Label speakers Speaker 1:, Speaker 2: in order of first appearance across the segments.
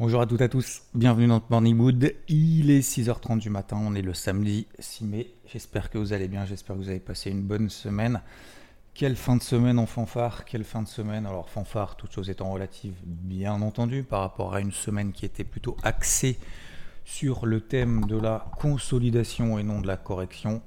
Speaker 1: Bonjour à toutes et à tous, bienvenue dans Morning Mood. Il est 6h30 du matin, on est le samedi 6 mai. J'espère que vous allez bien, j'espère que vous avez passé une bonne semaine. Quelle fin de semaine en fanfare, quelle fin de semaine. Alors fanfare, toutes choses étant relatives, bien entendu, par rapport à une semaine qui était plutôt axée sur le thème de la consolidation et non de la correction.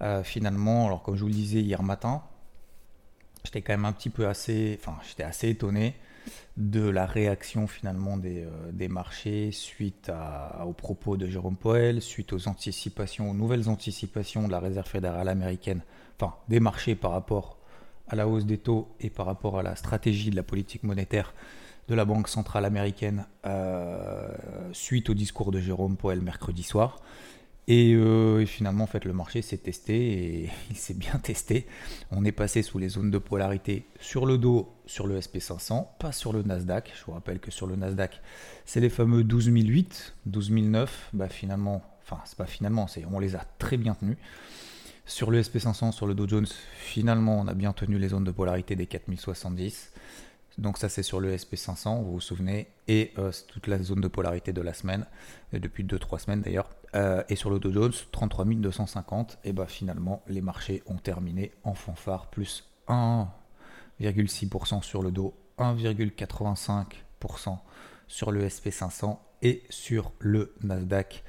Speaker 1: Euh, finalement, alors comme je vous le disais hier matin, j'étais quand même un petit peu assez, enfin j'étais assez étonné de la réaction finalement des, euh, marchés suite aux propos de Jérôme Poel, suite aux anticipations, aux nouvelles anticipations de la Réserve fédérale américaine, enfin des marchés par rapport à la hausse des taux et par rapport à la stratégie de la politique monétaire de la Banque centrale américaine euh, suite au discours de Jérôme Poel mercredi soir. Euh, et, finalement, en fait, le marché s'est testé et il s'est bien testé. On est passé sous les zones de polarité sur le dos sur le SP500, pas sur le Nasdaq. Je vous rappelle que sur le Nasdaq, c'est les fameux 12008, 12009. Bah finalement, enfin, c'est pas finalement, c'est on les a très bien tenus. Sur le SP500, sur le Dow Jones, finalement, on a bien tenu les zones de polarité des 4070. Donc ça c'est sur le SP500, vous vous souvenez, et euh, c'est toute la zone de polarité de la semaine, depuis 2-3 semaines d'ailleurs. Euh, et sur le Dow Jones, 33 250, et bah finalement les marchés ont terminé en fanfare, plus 1,6% sur le Dow, 1,85% sur le SP500 et sur le Nasdaq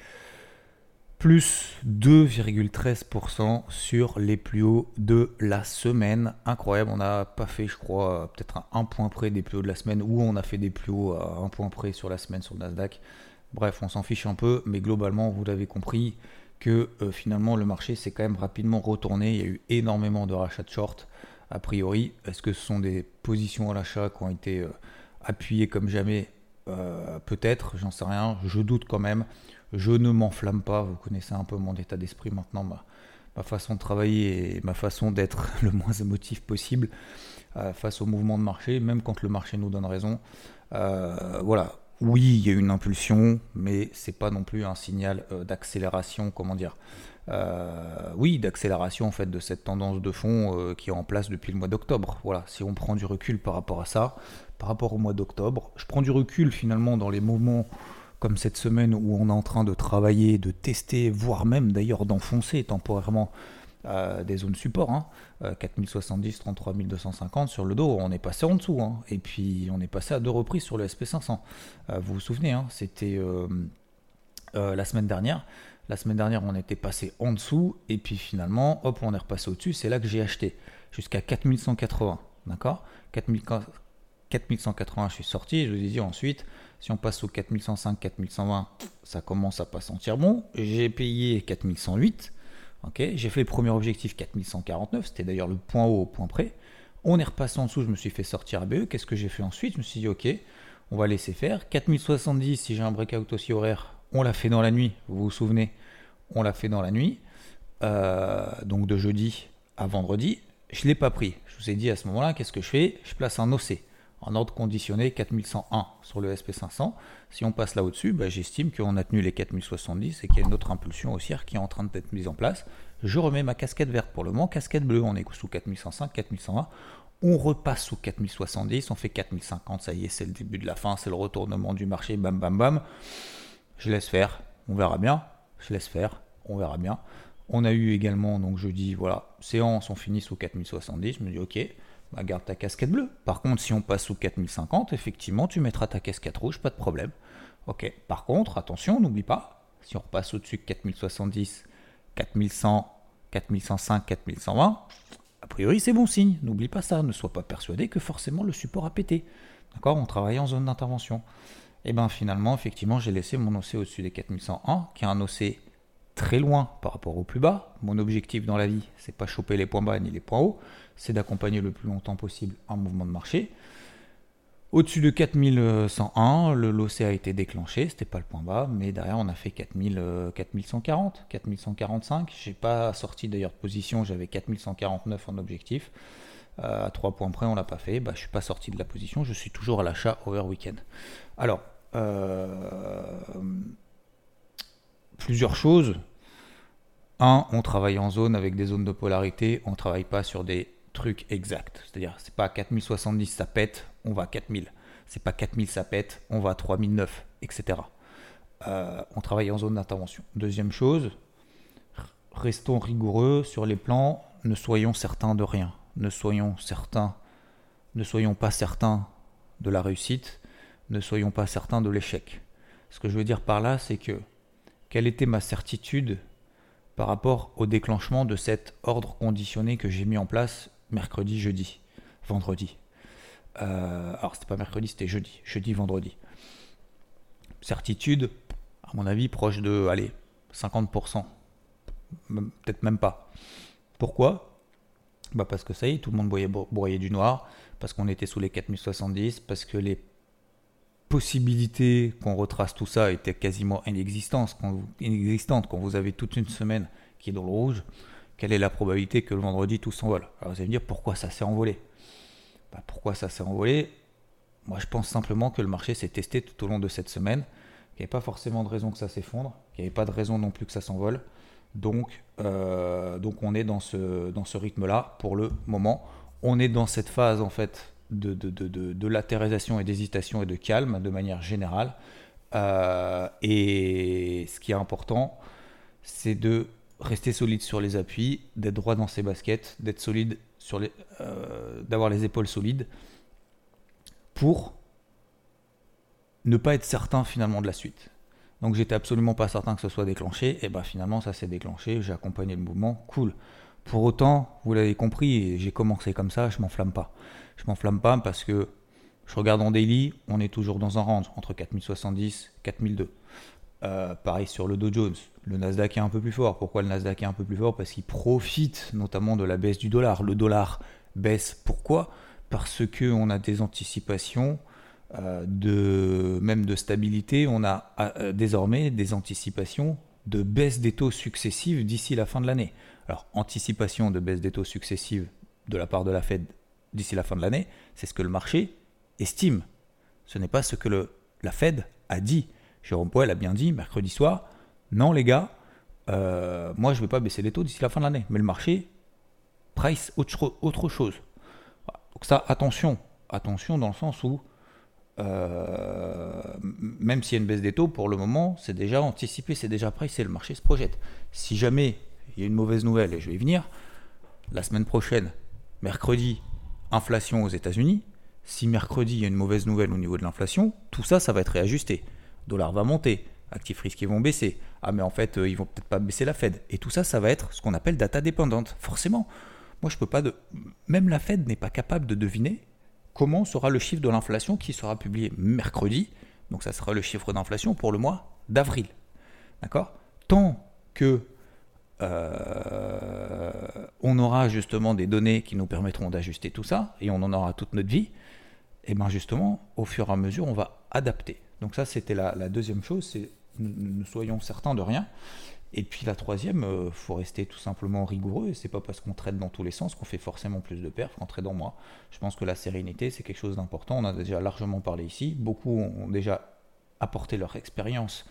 Speaker 1: plus 2,13% sur les plus hauts de la semaine. Incroyable, on n'a pas fait, je crois, peut-être un, point près des plus hauts de la semaine, ou on a fait des plus hauts à un point près sur la semaine sur le Nasdaq. Bref, on s'en fiche un peu, mais globalement, vous l'avez compris, que euh, finalement le marché s'est quand même rapidement retourné. Il y a eu énormément de rachats de short. A priori, est-ce que ce sont des positions à l'achat qui ont été euh, appuyées comme jamais? Euh, Peut-être, j'en sais rien. Je doute quand même. Je ne m'enflamme pas, vous connaissez un peu mon état d'esprit maintenant, ma, façon de travailler et ma façon d'être le moins émotif possible euh, face au mouvement de marché, même quand le marché nous donne raison. Euh, voilà, oui, il y a une impulsion, mais c'est pas non plus un signal euh, d'accélération, comment dire. oui, d'accélération en fait de cette tendance de fond qui est en place depuis le mois d'octobre. Voilà, si on prend du recul par rapport à ça, par rapport au mois d'octobre, je prends du recul finalement dans les mouvements comme cette semaine où on est en train de travailler, de tester, voire même d'ailleurs d'enfoncer temporairement euh, des zones support, hein, 4070, 33250 sur le dos, on est passé en dessous, hein. et puis on est passé à deux reprises sur le SP500. Euh, vous vous souvenez, hein, c'était euh, la semaine dernière. La semaine dernière, on était passé en dessous, et puis finalement, hop, on est repassé au-dessus. C'est là que j'ai acheté jusqu'à 4180, d'accord? 4180, je suis sorti, je vous ai dit ensuite, si on passe au 4105, 4120, ça commence à pas sentir bon. J'ai payé 4108. Ok, j'ai fait le premier objectif 4149, c'était d'ailleurs le point haut au point près. On est repassé en dessous, je me suis fait sortir à BE. Qu'est-ce que j'ai fait ensuite? Je me suis dit, ok, on va laisser faire. 4070, si j'ai un breakout aussi horaire, on l'a fait dans la nuit. Vous vous souvenez? On l'a fait dans la nuit. Euh, donc de jeudi à vendredi. Je ne l'ai pas pris. Je vous ai dit à ce moment-là, qu'est-ce que je fais? Je place un OC en ordre conditionné 4101 sur le SP500. Si on passe là au-dessus, bah, j'estime qu'on a tenu les 4070 et qu'il y a une autre impulsion haussière qui est en train d'être mise en place. Je remets ma casquette verte pour le moment, casquette bleue, on est sous 4105, 4120. On repasse sous 4070, on fait 4050, ça y est, c'est le début de la fin, c'est le retournement du marché, bam bam bam. Je laisse faire, on verra bien. Je laisse faire, on verra bien. On a eu également, donc jeudi, voilà, séance, on finit sous 4070. Je me dis, ok, bah, garde ta casquette bleue. Par contre, si on passe sous 4050, effectivement, tu mettras ta casquette rouge, pas de problème. Ok. Par contre, attention, n'oublie pas, si on repasse au-dessus de 4070, 4100, 4105, 4120, a priori, c'est bon signe. N'oublie pas ça. Ne sois pas persuadé que forcément le support a pété. D'accord? On travaille en zone d'intervention. Et eh bien finalement, effectivement, j'ai laissé mon OC au-dessus des 4101, qui est un OC très loin par rapport au plus bas. Mon objectif dans la vie, c'est pas choper les points bas ni les points hauts, c'est d'accompagner le plus longtemps possible un mouvement de marché. Au-dessus de 4101, le LOC a été déclenché, c'était pas le point bas, mais derrière on a fait 4000, 4140, 4145. J'ai pas sorti d'ailleurs de position, j'avais 4149 en objectif. Euh, à 3 points près, on l'a pas fait. Bah, je suis pas sorti de la position, je suis toujours à l'achat over weekend. Alors, euh, plusieurs choses. Un, on travaille en zone avec des zones de polarité, on ne travaille pas sur des trucs exacts. C'est-à-dire, c'est pas 4070, ça pète, on va à 4000. C'est pas 4000 ça pète, on va à 3009, etc. On travaille en zone d'intervention. Deuxième chose, restons rigoureux sur les plans, ne soyons certains de rien. Ne soyons certains, ne soyons pas certains de la réussite, ne soyons pas certains de l'échec. Ce que je veux dire par là, c'est que quelle était ma certitude par rapport au déclenchement de cet ordre conditionné que j'ai mis en place mercredi, jeudi, vendredi. Euh, alors c'était pas mercredi, c'était jeudi, jeudi, vendredi. Certitude, à mon avis, proche de, allez, 50%, peut-être même pas. Pourquoi? Bah Parce que ça y est, tout le monde broyait du noir, parce qu'on était sous les 4070, parce que les possibilité qu'on retrace tout ça était quasiment inexistante quand, vous, inexistante quand vous avez toute une semaine qui est dans le rouge. Quelle est la probabilité que le vendredi tout s'envole? Alors vous allez me dire pourquoi ça s'est envolé? Bah, Pourquoi ça s'est envolé? Moi je pense simplement que le marché s'est testé tout au long de cette semaine, qu'il n'y avait pas forcément de raison que ça s'effondre, qu'il n'y avait pas de raison non plus que ça s'envole. Donc, euh, donc on est dans ce, dans ce rythme-là pour le moment. On est dans cette phase en fait de, de, de, de latérisation et d'hésitation et de calme de manière générale. Euh, et ce qui est important, c'est de rester solide sur les appuis, d'être droit dans ses baskets, d'être solide sur les, euh, d'avoir les épaules solides pour ne pas être certain finalement de la suite. Donc j'étais absolument pas certain que ce soit déclenché, et ben finalement ça s'est déclenché, j'ai accompagné le mouvement, cool. Pour autant, vous l'avez compris, j'ai commencé comme ça, je m'enflamme pas. Je m'enflamme pas parce que je regarde en daily, on est toujours dans un range entre 4070 4002. Euh, pareil sur le Dow Jones. Le Nasdaq est un peu plus fort. Pourquoi le Nasdaq est un peu plus fort? Parce qu'il profite notamment de la baisse du dollar. Le dollar baisse. Pourquoi? Parce qu'on a des anticipations euh, de même de stabilité. On a euh, désormais des anticipations de baisse des taux successives d'ici la fin de l'année. Alors, anticipation de baisse des taux successives de la part de la Fed d'ici la fin de l'année, c'est ce que le marché estime. Ce n'est pas ce que la Fed a dit. Jérôme Powell a bien dit mercredi soir, non les gars, euh, moi je ne vais pas baisser les taux d'ici la fin de l'année. Mais le marché price autre, autre chose. Donc ça, attention, attention dans le sens où euh, même s'il y a une baisse des taux, pour le moment, c'est déjà anticipé, c'est déjà pricé, le marché se projette. Si jamais il y a une mauvaise nouvelle, et je vais y venir, la semaine prochaine, mercredi, inflation aux États-Unis. Si mercredi il y a une mauvaise nouvelle au niveau de l'inflation, tout ça, ça va être réajusté. Dollar va monter, actifs risqués vont baisser. Ah mais en fait, euh, ils vont peut-être pas baisser la Fed. Et tout ça, ça va être ce qu'on appelle data dépendante. Forcément, moi je peux pas de, même la Fed n'est pas capable de deviner comment sera le chiffre de l'inflation qui sera publié mercredi. Donc ça sera le chiffre d'inflation pour le mois d'avril. D'accord? Tant que euh, on aura justement des données qui nous permettront d'ajuster tout ça, et on en aura toute notre vie, et bien justement, au fur et à mesure, on va adapter. Donc ça, c'était la, deuxième chose, c'est nous soyons certains de rien. Et puis la troisième, euh, faut rester tout simplement rigoureux. Et c'est pas parce qu'on traite dans tous les sens qu'on fait forcément plus de perf qu'en dans moi. Je pense que la sérénité, c'est quelque chose d'important. On a déjà largement parlé ici. Beaucoup ont déjà apporté leur expérience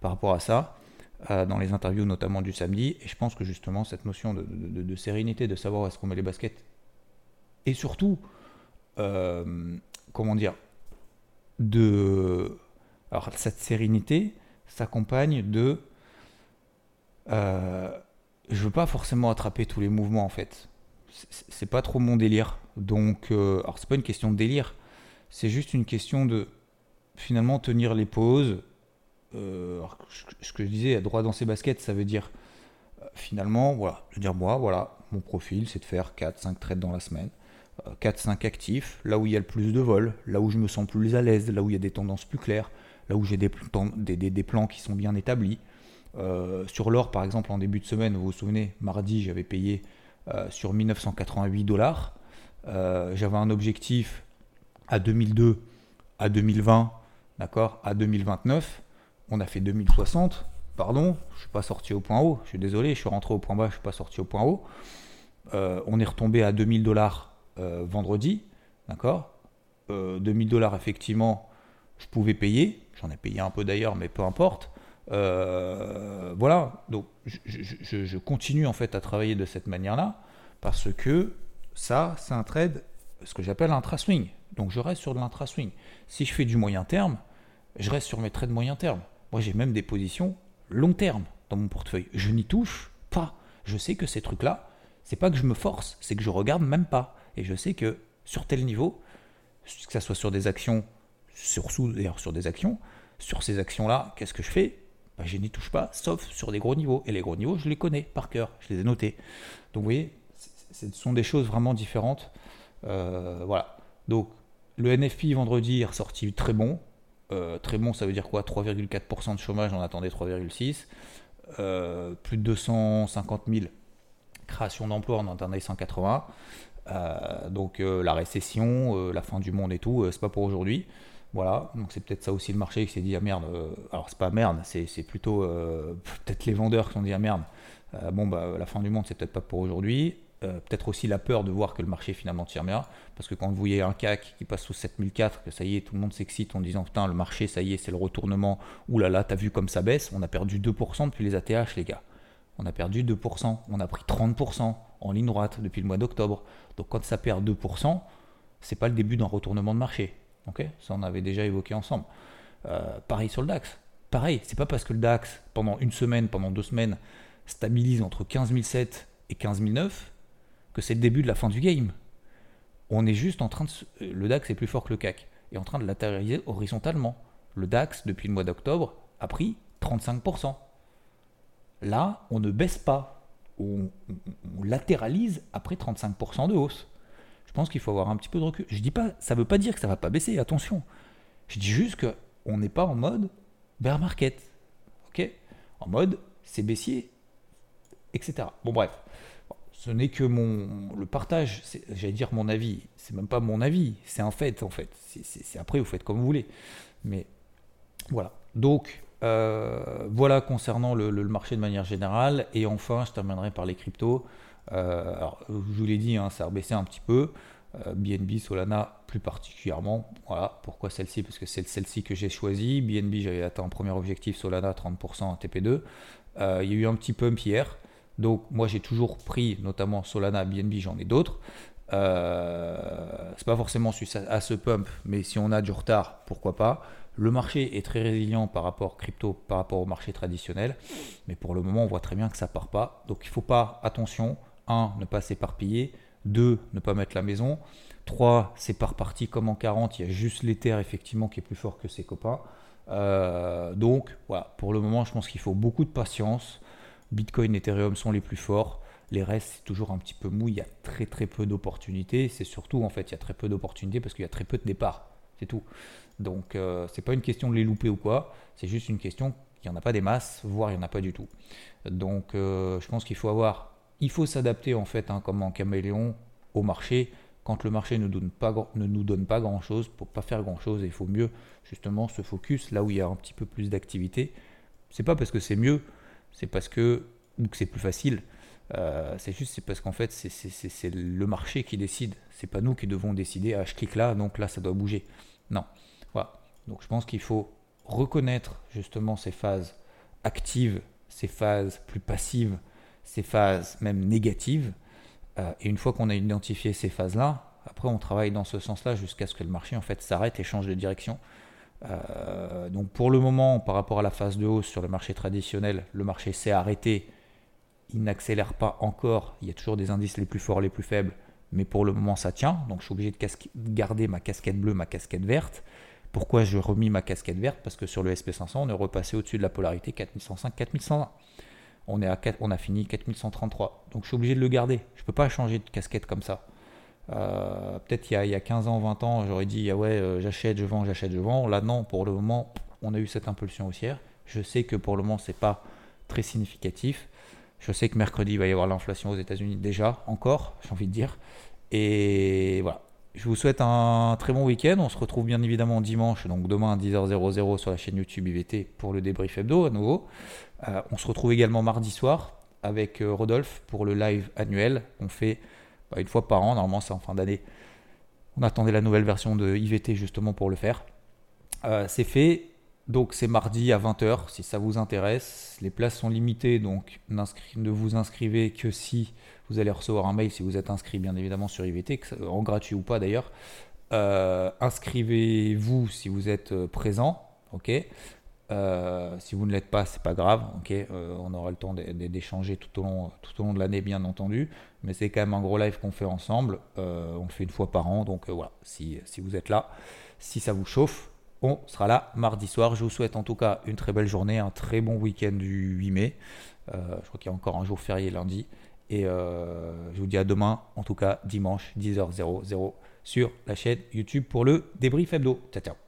Speaker 1: par rapport à ça. Euh, dans les interviews notamment du samedi. Et je pense que justement cette notion de, sérénité, de savoir où est-ce qu'on met les baskets, et surtout, euh, comment dire, de... Alors cette sérénité s'accompagne de... Euh, je veux pas forcément attraper tous les mouvements en fait. C'est pas trop mon délire. Donc, euh, alors c'est pas une question de délire, c'est juste une question de finalement tenir les pauses, euh, ce que je disais, droit dans ses baskets, ça veut dire euh, finalement, voilà, je veux dire moi, voilà, mon profil, c'est de faire 4-5 trades dans la semaine. 4-5 euh, actifs, là où il y a le plus de vol, là où je me sens plus à l'aise, là où il y a des tendances plus claires, là où j'ai des, plans qui sont bien établis. sur l'or, par exemple, en début de semaine, vous vous souvenez, mardi, j'avais payé sur 1988 dollars. j'avais un objectif à 2002, à 2020, d'accord, à 2029 on a fait 2060, pardon, je suis pas sorti au point haut, je suis désolé, je suis rentré au point bas, je suis pas sorti au point haut. Euh, on est retombé à 2000 dollars euh, vendredi, d'accord 2000 euh, dollars, effectivement, je pouvais payer, j'en ai payé un peu d'ailleurs, mais peu importe. voilà, donc je, continue en fait à travailler de cette manière-là, parce que ça, c'est un trade ce que j'appelle intra-swing. Donc je reste sur de l'intra-swing. Si je fais du moyen terme, je reste sur mes traits de moyen terme. Moi, j'ai même des positions long terme dans mon portefeuille. Je n'y touche pas. Je sais que ces trucs-là, c'est pas que je me force, c'est que je regarde même pas. Et je sais que sur tel niveau, que ce soit sur des actions, surtout d'ailleurs sur des actions, sur ces actions-là, qu'est-ce que je fais? Bah, Je n'y touche pas, sauf sur des gros niveaux. Et les gros niveaux, je les connais par cœur, je les ai notés. Donc vous voyez, ce sont des choses vraiment différentes. Euh, voilà. Donc le NFP vendredi est ressorti très bon. Euh, très bon, ça veut dire quoi? 3,4% de chômage, on attendait 3,6%. Euh, plus de 250 000 créations d'emplois, on en attendait 180. donc la récession, la fin du monde et tout, c'est pas pour aujourd'hui. Voilà, donc c'est peut-être ça aussi le marché qui s'est dit ah merde. alors c'est pas merde, c'est plutôt peut-être les vendeurs qui ont dit ah merde. bon bah la fin du monde c'est peut-être pas pour aujourd'hui. Euh, peut-être aussi la peur de voir que le marché finalement tire bien, parce que quand vous voyez un CAC qui passe sous 7004, que ça y est, tout le monde s'excite en disant putain, le marché, ça y est, c'est le retournement, oulala, là là, t'as vu comme ça baisse, on a perdu 2% depuis les ATH, les gars. On a perdu 2%, on a pris 30% en ligne droite depuis le mois d'octobre. Donc quand ça perd 2%, c'est pas le début d'un retournement de marché. ok? Ça, on avait déjà évoqué ensemble. Euh, pareil sur le DAX. Pareil, c'est pas parce que le DAX, pendant une semaine, pendant deux semaines, stabilise entre 15 007 et 15 009 que c'est le début de la fin du game. On est juste en train de. Le DAX est plus fort que le CAC, est en train de latéraliser horizontalement. Le DAX, depuis le mois d'octobre, a pris 35%. Là, on ne baisse pas. On, latéralise après 35% de hausse. Je pense qu'il faut avoir un petit peu de recul. Je dis pas, ça ne veut pas dire que ça ne va pas baisser, attention. Je dis juste qu'on n'est pas en mode bear market. Ok? En mode c'est baissier, etc. Bon, bref ce n'est que mon le partage, j'allais dire mon avis, c'est même pas mon avis, c'est un fait en fait. C'est après vous faites comme vous voulez. Mais voilà. Donc euh, voilà concernant le, marché de manière générale. Et enfin, je terminerai par les cryptos. Euh, alors, je vous l'ai dit, hein, ça a rebaissé un petit peu. BNB, euh, Solana plus particulièrement. Voilà, pourquoi celle-ci? Parce que c'est celle-ci que j'ai choisie. BNB, j'avais atteint un premier objectif, Solana 30% à TP2. il y a eu un petit pump hier. Donc moi j'ai toujours pris notamment Solana, BNB, j'en ai d'autres. Euh, c'est pas forcément à ce pump, mais si on a du retard, pourquoi pas. Le marché est très résilient par rapport crypto, par rapport au marché traditionnel, mais pour le moment on voit très bien que ça part pas. Donc il faut pas, attention, 1, ne pas s'éparpiller, 2, ne pas mettre la maison, 3, c'est par partie comme en 40, il y a juste l'Ether effectivement qui est plus fort que ses copains. Euh, donc voilà, pour le moment je pense qu'il faut beaucoup de patience. Bitcoin, Ethereum sont les plus forts. Les restes, c'est toujours un petit peu mou. Il y a très très peu d'opportunités. C'est surtout, en fait, il y a très peu d'opportunités parce qu'il y a très peu de départs. C'est tout. Donc, euh, c'est pas une question de les louper ou quoi. C'est juste une question qu'il n'y en a pas des masses, voire il n'y en a pas du tout. Donc, euh, je pense qu'il faut avoir. Il faut s'adapter, en fait, hein, comme en caméléon, au marché. Quand le marché ne, donne pas, ne nous donne pas grand-chose, pour pas faire grand-chose, il faut mieux, justement, se focus là où il y a un petit peu plus d'activité. C'est pas parce que c'est mieux c'est parce que, ou que c'est plus facile, euh, c'est juste c'est parce qu'en fait c'est le marché qui décide. C'est pas nous qui devons décider. Ah, je clique là, donc là ça doit bouger. Non. Voilà. Donc je pense qu'il faut reconnaître justement ces phases actives, ces phases plus passives, ces phases même négatives. Euh, et une fois qu'on a identifié ces phases-là, après on travaille dans ce sens-là jusqu'à ce que le marché en fait s'arrête et change de direction. Euh, donc pour le moment, par rapport à la phase de hausse sur le marché traditionnel, le marché s'est arrêté. Il n'accélère pas encore. Il y a toujours des indices les plus forts, les plus faibles. Mais pour le moment, ça tient. Donc je suis obligé de garder ma casquette bleue, ma casquette verte. Pourquoi je remis ma casquette verte? Parce que sur le SP500, on est repassé au-dessus de la polarité 4105, 4120. On, on a fini 4133. Donc je suis obligé de le garder. Je ne peux pas changer de casquette comme ça. Euh, peut-être il, y a 15 ans, 20 ans, j'aurais dit ah ouais, euh, j'achète, je vends, j'achète, je vends. Là, non, pour le moment, on a eu cette impulsion haussière. Je sais que pour le moment, c'est pas très significatif. Je sais que mercredi, il va y avoir l'inflation aux États-Unis déjà, encore, j'ai envie de dire. Et voilà. Je vous souhaite un très bon week-end. On se retrouve bien évidemment dimanche, donc demain à 10h00 sur la chaîne YouTube IVT pour le débrief hebdo à nouveau. Euh, on se retrouve également mardi soir avec Rodolphe pour le live annuel. On fait une fois par an, normalement c'est en fin d'année. On attendait la nouvelle version de IVT justement pour le faire. Euh, c'est fait. Donc c'est mardi à 20h si ça vous intéresse. Les places sont limitées, donc ne vous inscrivez que si vous allez recevoir un mail si vous êtes inscrit bien évidemment sur IVT, en gratuit ou pas d'ailleurs. Euh, inscrivez-vous si vous êtes euh, présent, ok? Euh, si vous ne l'êtes pas, c'est pas grave, ok. on aura le temps d'échanger tout au long, de l'année, bien entendu. Mais c'est quand même un gros live qu'on fait ensemble. on le fait une fois par an, donc voilà. Si, si vous êtes là, si ça vous chauffe, on sera là mardi soir. Je vous souhaite en tout cas une très belle journée, un très bon week-end du 8 mai. je crois qu'il y a encore un jour férié lundi. Et je vous dis à demain, en tout cas dimanche 10h00 sur la chaîne YouTube pour le débrief hebdo. Ciao ciao